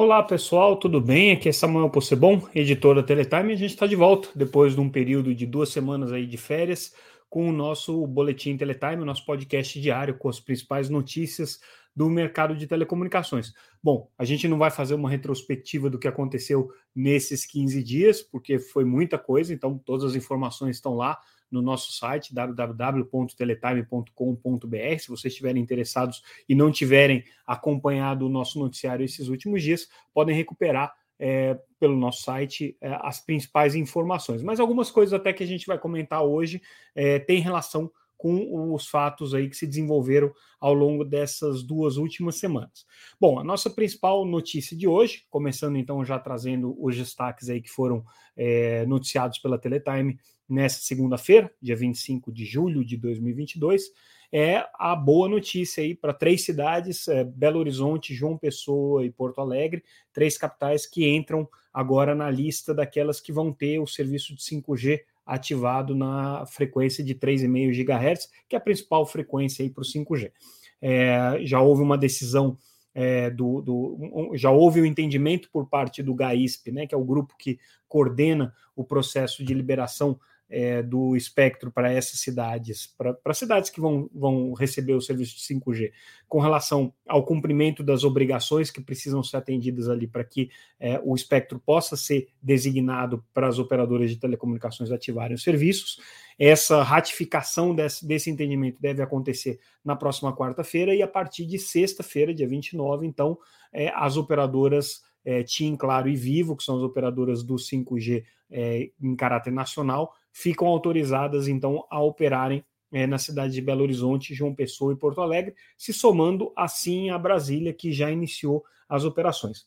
Olá pessoal, tudo bem? Aqui é Samuel Possebon, editor da Teletime, a gente está de volta depois de um período de duas semanas aí de férias com o nosso Boletim Teletime, o nosso podcast diário com as principais notícias do mercado de telecomunicações. Bom, a gente não vai fazer uma retrospectiva do que aconteceu nesses 15 dias, porque foi muita coisa, então todas as informações estão lá no nosso site www.teletime.com.br. Se vocês estiverem interessados e não tiverem acompanhado o nosso noticiário esses últimos dias, podem recuperar é, pelo nosso site é, as principais informações. Mas algumas coisas até que a gente vai comentar hoje é, tem relação com os fatos aí que se desenvolveram ao longo dessas duas últimas semanas. Bom, a nossa principal notícia de hoje, começando então já trazendo os destaques aí que foram é, noticiados pela Teletime nessa segunda-feira, dia 25 de julho de 2022, é a boa notícia aí para três cidades, é, Belo Horizonte, João Pessoa e Porto Alegre, três capitais que entram agora na lista daquelas que vão ter o serviço de 5G ativado na frequência de 3,5 GHz, que é a principal frequência para o 5G. É, já houve uma decisão é, do, do já houve o um entendimento por parte do GAISP, né, que é o grupo que coordena o processo de liberação é, do espectro para essas cidades, para cidades que vão, vão receber o serviço de 5G, com relação ao cumprimento das obrigações que precisam ser atendidas ali para que é, o espectro possa ser designado para as operadoras de telecomunicações ativarem os serviços. Essa ratificação desse, desse entendimento deve acontecer na próxima quarta-feira e a partir de sexta-feira, dia 29, então, é, as operadoras é, TIM, Claro e Vivo, que são as operadoras do 5G é, em caráter nacional, ficam autorizadas então a operarem é, na cidade de Belo Horizonte, João Pessoa e Porto Alegre, se somando assim a Brasília, que já iniciou as operações.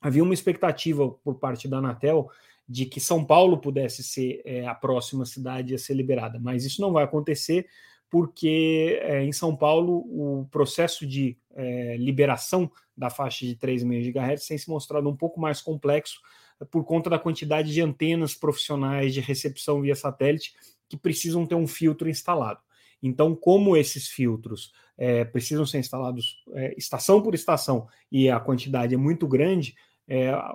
Havia uma expectativa por parte da Anatel de que São Paulo pudesse ser é, a próxima cidade a ser liberada, mas isso não vai acontecer porque é, em São Paulo o processo de liberação da faixa de 3,5 GHz tem se mostrado um pouco mais complexo por conta da quantidade de antenas profissionais de recepção via satélite que precisam ter um filtro instalado. Então, como esses filtros é, precisam ser instalados é, estação por estação e a quantidade é muito grande, é, a,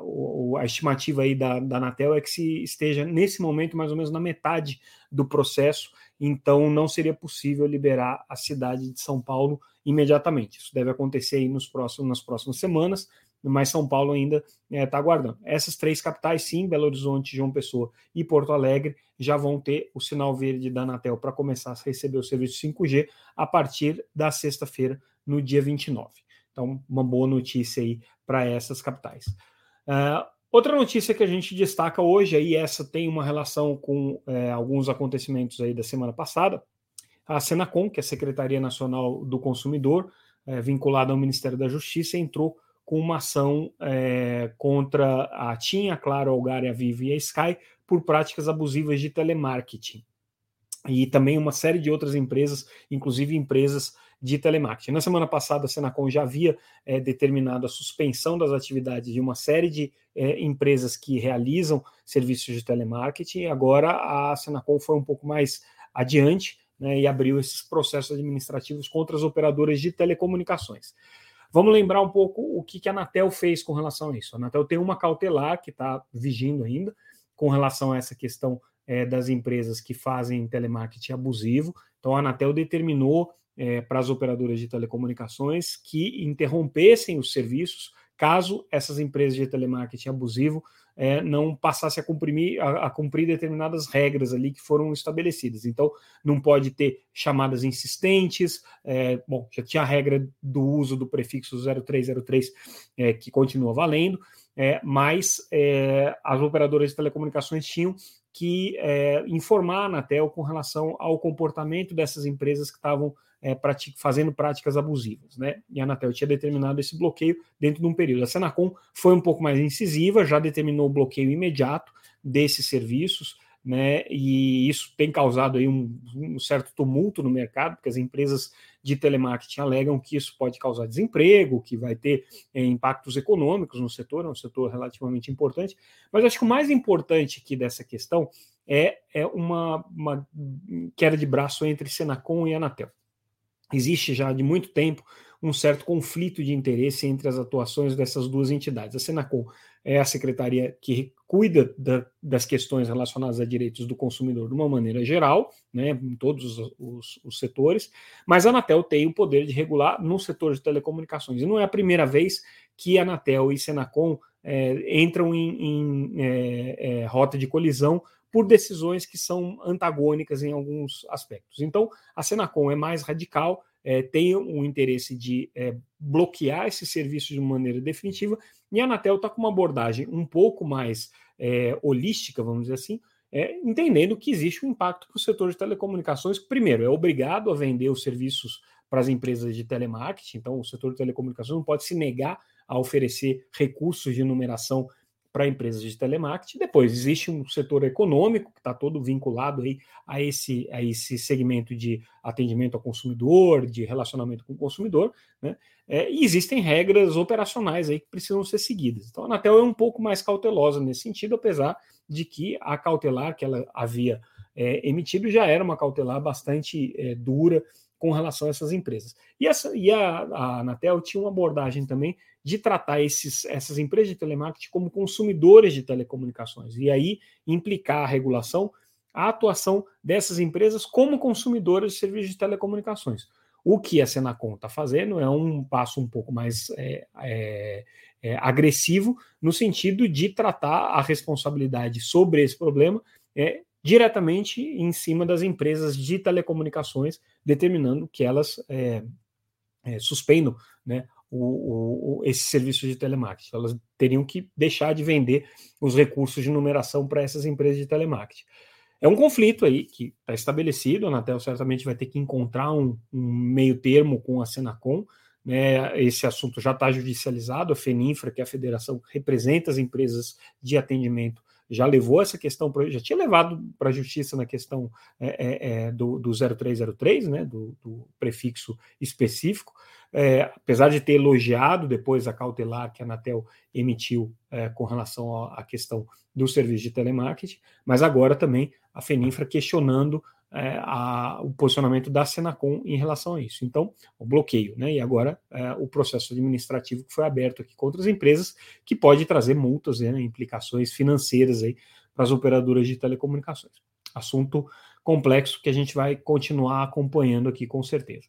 a, estimativa aí da, da Anatel é que se esteja nesse momento mais ou menos na metade do processo, então não seria possível liberar a cidade de São Paulo imediatamente. Isso deve acontecer aí nos próximos, nas próximas semanas mas São Paulo ainda está é, tá aguardando. Essas três capitais, sim, Belo Horizonte, João Pessoa e Porto Alegre, já vão ter o sinal verde da Anatel para começar a receber o serviço 5G a partir da sexta-feira, no dia 29. Então, uma boa notícia aí para essas capitais. Uh, outra notícia que a gente destaca hoje, aí essa tem uma relação com é, alguns acontecimentos aí da semana passada, a Senacom, que é a Secretaria Nacional do Consumidor, é, vinculada ao Ministério da Justiça, entrou com uma ação é, contra a TIM, a Claro, a Algar, a Vivo e a Sky por práticas abusivas de telemarketing. E também uma série de outras empresas, inclusive empresas de telemarketing. Na semana passada, a Senacom já havia é, determinado a suspensão das atividades de uma série de é, empresas que realizam serviços de telemarketing. Agora, a Senacom foi um pouco mais adiante né, e abriu esses processos administrativos contra as operadoras de telecomunicações. Vamos lembrar um pouco o que, a Anatel fez com relação a isso. A Anatel tem uma cautelar que está vigindo ainda com relação a essa questão é, das empresas que fazem telemarketing abusivo. Então, a Anatel determinou é, para as operadoras de telecomunicações que interrompessem os serviços caso essas empresas de telemarketing abusivo é, não passasse a cumprir, a, a, cumprir determinadas regras ali que foram estabelecidas. Então, não pode ter chamadas insistentes. É, bom, já tinha a regra do uso do prefixo 0303 é, que continua valendo, é, mas é, as operadoras de telecomunicações tinham que é, informar a Anatel com relação ao comportamento dessas empresas que estavam é, fazendo práticas abusivas, né? E a Anatel tinha determinado esse bloqueio dentro de um período. A Senacom foi um pouco mais incisiva, já determinou o bloqueio imediato desses serviços, né? E isso tem causado aí um, um certo tumulto no mercado, porque as empresas de telemarketing alegam que isso pode causar desemprego, que vai ter é, impactos econômicos no setor, é um setor relativamente importante. Mas acho que o mais importante aqui dessa questão é, é uma, uma queda de braço entre Senacom e Anatel. Existe já de muito tempo um certo conflito de interesse entre as atuações dessas duas entidades. A Senacom é a secretaria que cuida da, das questões relacionadas a direitos do consumidor de uma maneira geral, né, em todos os, os, setores, mas a Anatel tem o poder de regular no setor de telecomunicações. E não é a primeira vez que a Anatel e Senacom é, entram em, em é, é, rota de colisão por decisões que são antagônicas em alguns aspectos. Então, a Senacom é mais radical, é, tem o interesse de é, bloquear esse serviço de maneira definitiva, e a Anatel está com uma abordagem um pouco mais é, holística, vamos dizer assim, é, entendendo que existe um impacto para o setor de telecomunicações. Primeiro, é obrigado a vender os serviços para as empresas de telemarketing, então o setor de telecomunicações não pode se negar a oferecer recursos de numeração para empresas de telemarketing. Depois, existe um setor econômico que está todo vinculado aí a esse, a esse segmento de atendimento ao consumidor, de relacionamento com o consumidor, né? É, e existem regras operacionais aí que precisam ser seguidas. Então, a Anatel é um pouco mais cautelosa nesse sentido, apesar de que a cautelar que ela havia é, emitido já era uma cautelar bastante é, dura com relação a essas empresas. E, essa, e a, a Anatel tinha uma abordagem também de tratar esses, essas empresas de telemarketing como consumidores de telecomunicações, e aí implicar a regulação, a atuação dessas empresas como consumidoras de serviços de telecomunicações. O que a Senacom está fazendo é um passo um pouco mais é, é, é, agressivo, no sentido de tratar a responsabilidade sobre esse problema é, diretamente em cima das empresas de telecomunicações, determinando que elas é, é, suspendam né, o, o, esse serviço de telemarketing. Elas teriam que deixar de vender os recursos de numeração para essas empresas de telemarketing. É um conflito aí que está estabelecido, a Anatel certamente vai ter que encontrar um, um meio termo com a Senacom, né, esse assunto já está judicializado, a FENINFRA, que é a federação que representa as empresas de atendimento, já levou essa questão, já tinha levado para a justiça na questão é, é, é do, do 0303, né, do, do prefixo específico, é, apesar de ter elogiado depois a cautelar que a Anatel emitiu é, com relação à questão do serviço de telemarketing, mas agora também a Feninfra questionando é, a, o posicionamento da Senacom em relação a isso. Então, o bloqueio, né? E agora é, o processo administrativo que foi aberto aqui contra as empresas, que pode trazer multas, né, implicações financeiras aí para as operadoras de telecomunicações. Assunto complexo que a gente vai continuar acompanhando aqui com certeza.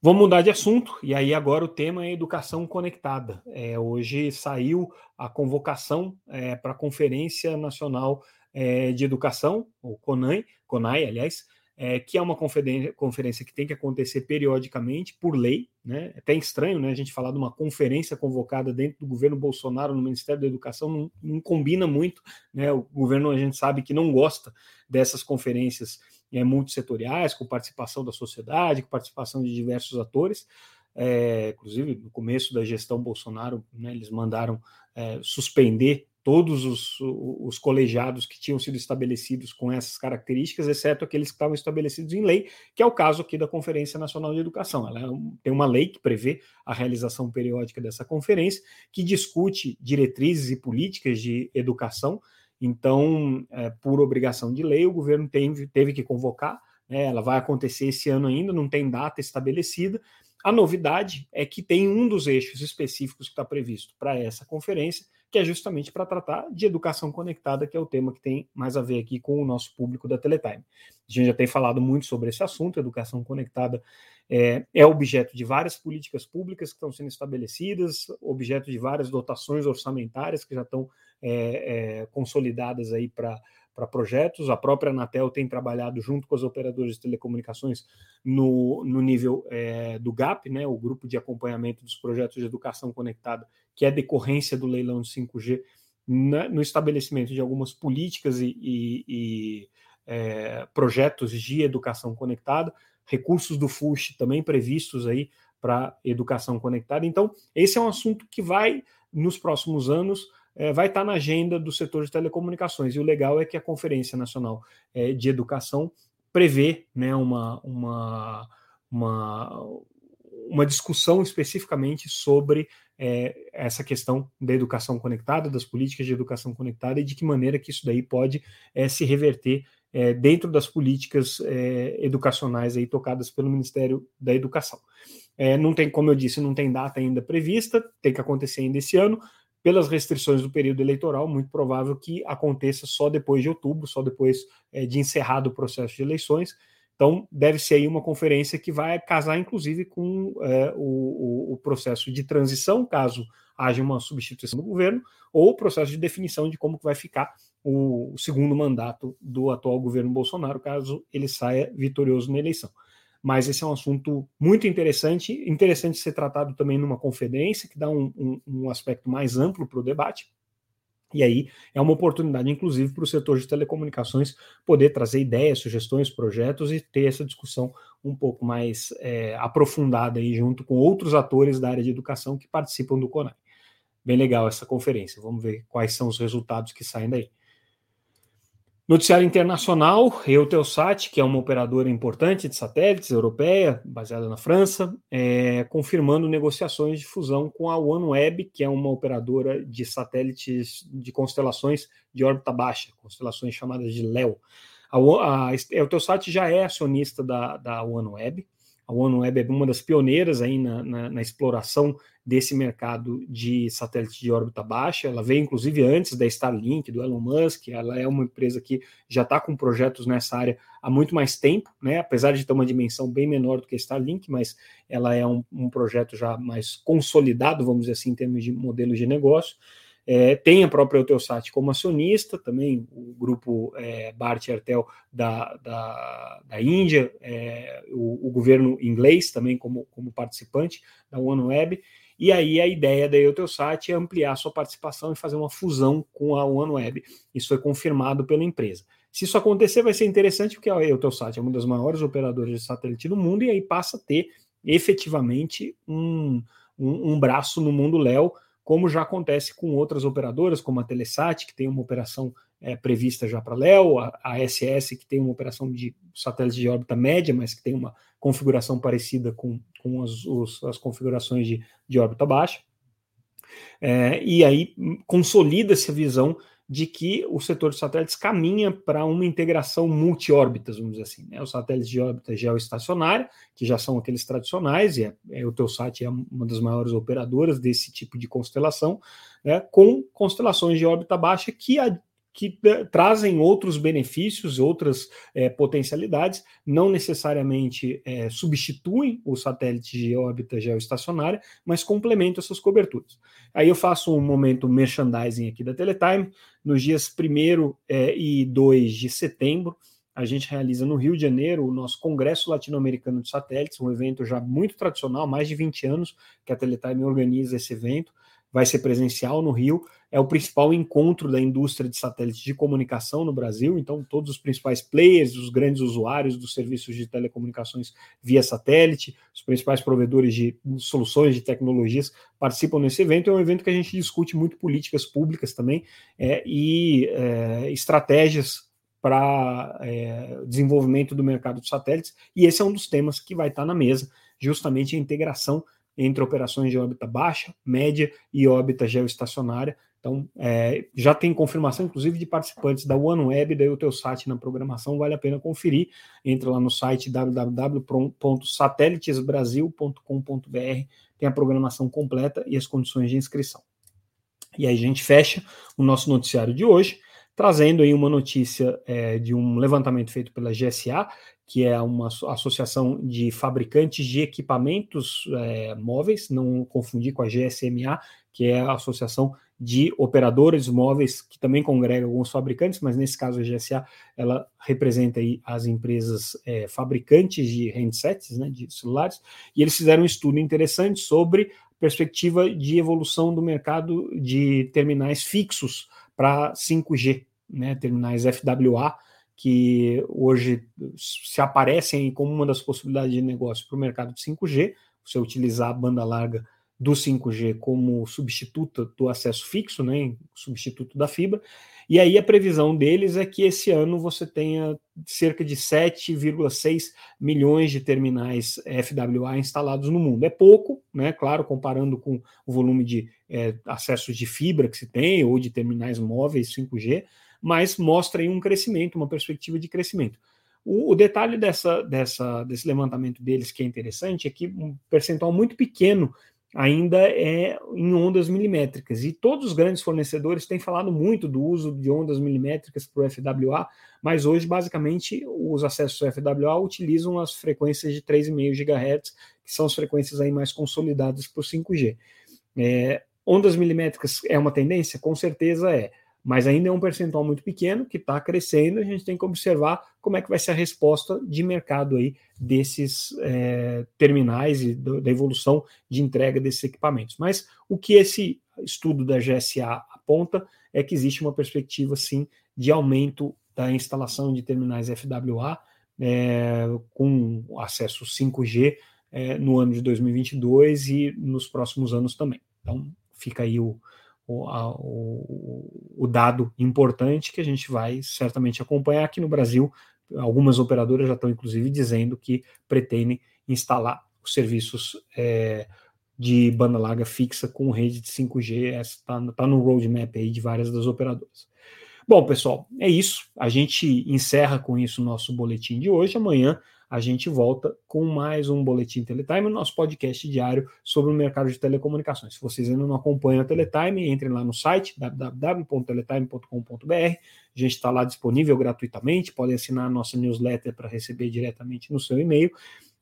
Vamos mudar de assunto, e aí agora o tema é educação conectada. É, hoje saiu a convocação é, para a Conferência Nacional é, de Educação, o CONAI, CONAI aliás, é, que é uma conferência, conferência que tem que acontecer periodicamente por lei, né? É até estranho, né? A gente falar de uma conferência convocada dentro do governo Bolsonaro no Ministério da Educação não, não combina muito, né? O governo a gente sabe que não gosta dessas conferências é, multissetoriais, com participação da sociedade, com participação de diversos atores. É, inclusive, no começo da gestão Bolsonaro, né, eles mandaram é, suspender todos os, os, colegiados que tinham sido estabelecidos com essas características, exceto aqueles que estavam estabelecidos em lei, que é o caso aqui da Conferência Nacional de Educação. Ela é tem uma lei que prevê a realização periódica dessa conferência, que discute diretrizes e políticas de educação então, é, por obrigação de lei, o governo teve, teve que convocar, né, ela vai acontecer esse ano ainda, não tem data estabelecida. A novidade é que tem um dos eixos específicos que está previsto para essa conferência, que é justamente para tratar de educação conectada, que é o tema que tem mais a ver aqui com o nosso público da Teletime. A gente já tem falado muito sobre esse assunto, educação conectada é, é objeto de várias políticas públicas que estão sendo estabelecidas, objeto de várias dotações orçamentárias que já estão é, é, consolidadas aí para para projetos. A própria Anatel tem trabalhado junto com as operadoras de telecomunicações no, no nível é, do GAP, né, o grupo de acompanhamento dos projetos de educação conectada, que é decorrência do leilão de 5G, na, no estabelecimento de algumas políticas e, e, e é, projetos de educação conectada, recursos do FUSH também previstos aí para educação conectada. Então, esse é um assunto que vai, nos próximos anos, é, vai estar na agenda do setor de telecomunicações. E o legal é que a Conferência Nacional é, de Educação prevê né, uma, uma, uma, uma discussão especificamente sobre é, essa questão da educação conectada, das políticas de educação conectada e de que maneira que isso daí pode é, se reverter é, dentro das políticas é, educacionais aí tocadas pelo Ministério da Educação. É, não tem, como eu disse, não tem data ainda prevista, tem que acontecer ainda esse ano. Pelas restrições do período eleitoral, muito provável que aconteça só depois de outubro, só depois é, de encerrado o processo de eleições. Então, deve ser aí uma conferência que vai casar, inclusive, com é, o, o, processo de transição, caso haja uma substituição do governo, ou o processo de definição de como vai ficar o, o segundo mandato do atual governo Bolsonaro, caso ele saia vitorioso na eleição. Mas esse é um assunto muito interessante, interessante ser tratado também numa conferência, que dá um, um, um aspecto mais amplo para o debate. E aí é uma oportunidade, inclusive, para o setor de telecomunicações poder trazer ideias, sugestões, projetos e ter essa discussão um pouco mais é, aprofundada aí junto com outros atores da área de educação que participam do CONAI. Bem legal essa conferência. Vamos ver quais são os resultados que saem daí. Noticiário internacional, Eutelsat, que é uma operadora importante de satélites europeia, baseada na França, é, confirmando negociações de fusão com a OneWeb, que é uma operadora de satélites de constelações de órbita baixa, constelações chamadas de LEO. A, a Eutelsat já é acionista da, da OneWeb, a OneWeb é uma das pioneiras aí na, na, na, exploração desse mercado de satélite de órbita baixa. Ela veio, inclusive, antes da Starlink, do Elon Musk. Ela é uma empresa que já está com projetos nessa área há muito mais tempo, né? apesar de ter uma dimensão bem menor do que a Starlink, mas ela é um, um projeto já mais consolidado, vamos dizer assim, em termos de modelo de negócio. É, tem a própria Eutelsat como acionista, também o grupo é, Bharti Airtel da, da, da Índia, é, o, o, governo inglês também como, como participante da OneWeb, e aí a ideia da Eutelsat é ampliar sua participação e fazer uma fusão com a OneWeb. Isso foi confirmado pela empresa. Se isso acontecer, vai ser interessante, porque a Eutelsat é uma das maiores operadoras de satélite do mundo, e aí passa a ter efetivamente um, um, um braço no mundo Léo, como já acontece com outras operadoras, como a Telesat, que tem uma operação é, prevista já para Léo, a, a, SS, que tem uma operação de satélite de órbita média, mas que tem uma configuração parecida com, com as, os, as configurações de, de órbita baixa. É, e aí consolida-se a visão de que o setor de satélites caminha para uma integração multi-órbitas, vamos dizer assim. Né? Os satélites de órbita geoestacionária, que já são aqueles tradicionais, e é, é, o Telsat é uma das maiores operadoras desse tipo de constelação, né? com constelações de órbita baixa que a, que eh, trazem outros benefícios, outras é, potencialidades, não necessariamente é, substituem o satélite de órbita geoestacionária, mas complementam essas coberturas. Aí eu faço um momento merchandising aqui da Teletime, nos dias 1 é, e 2 de setembro, a gente realiza no Rio de Janeiro o nosso Congresso Latino-Americano de Satélites, um evento já muito tradicional, mais de 20 anos que a Teletime organiza esse evento vai ser presencial no Rio. É o principal encontro da indústria de satélites de comunicação no Brasil, então todos os principais players, os grandes usuários dos serviços de telecomunicações via satélite, os principais provedores de soluções de tecnologias participam nesse evento. É um evento que a gente discute muito políticas públicas também é, e é, estratégias para é, desenvolvimento do mercado de satélites, e esse é um dos temas que vai estar na mesa, justamente a integração entre operações de órbita baixa, média e órbita geoestacionária. Então, é, já tem confirmação, inclusive, de participantes da OneWeb e da Eutelsat na programação, vale a pena conferir. Entra lá no site www.satélitesbrasil.com.br, tem a programação completa e as condições de inscrição. E aí a gente fecha o nosso noticiário de hoje, trazendo aí uma notícia é, de um levantamento feito pela GSA, que é uma associação de fabricantes de equipamentos é, móveis, não confundir com a GSMA, que é a associação de operadores móveis, que também congrega alguns fabricantes, mas nesse caso a GSA ela representa aí as empresas é, fabricantes de handsets, né, de celulares, e eles fizeram um estudo interessante sobre perspectiva de evolução do mercado de terminais fixos para 5G, né, terminais FWA, que hoje se aparecem como uma das possibilidades de negócio para o mercado de 5G, você utilizar a banda larga do 5G como substituto do acesso fixo, né, substituto da fibra. E aí a previsão deles é que esse ano você tenha cerca de 7,6 milhões de terminais FWA instalados no mundo. É pouco, né? Claro, comparando com o volume de é, acessos de fibra que se tem ou de terminais móveis 5G, mas mostra aí um crescimento, uma perspectiva de crescimento. O, o, detalhe dessa, dessa, desse levantamento deles que é interessante é que um percentual muito pequeno ainda é em ondas milimétricas. E todos os grandes fornecedores têm falado muito do uso de ondas milimétricas para o FWA, mas hoje, basicamente, os acessos FWA utilizam as frequências de 3,5 GHz, que são as frequências aí mais consolidadas para o 5G. É, ondas milimétricas é uma tendência? Com certeza é mas ainda é um percentual muito pequeno que está crescendo. A gente tem que observar como é que vai ser a resposta de mercado aí desses é, terminais e do, da evolução de entrega desses equipamentos. Mas o que esse estudo da GSA aponta é que existe uma perspectiva sim de aumento da instalação de terminais FWA é, com acesso 5G é, no ano de 2022 e nos próximos anos também. Então fica aí o, o, a, o, o dado importante que a gente vai certamente acompanhar aqui no Brasil. Algumas operadoras já estão, inclusive, dizendo que pretendem instalar os serviços é, de banda larga fixa com rede de 5G. Está tá no roadmap aí de várias das operadoras. Bom, pessoal, é isso. A gente encerra com isso o nosso boletim de hoje. Amanhã a gente volta com mais um Boletim Teletime, nosso podcast diário sobre o mercado de telecomunicações. Se vocês ainda não acompanham a Teletime, entrem lá no site www.teletime.com.br. A gente está lá disponível gratuitamente, podem assinar a nossa newsletter para receber diretamente no seu e-mail,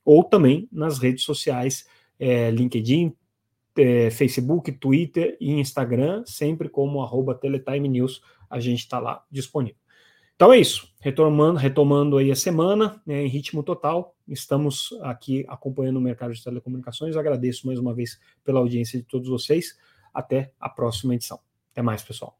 ou também nas redes sociais, é, LinkedIn, é, Facebook, Twitter e Instagram, sempre como arroba Teletime News, a gente está lá disponível. Então é isso. Retomando, retomando aí a semana, né, em ritmo total, estamos aqui acompanhando o mercado de telecomunicações. Agradeço mais uma vez pela audiência de todos vocês. Até a próxima edição. Até mais, pessoal.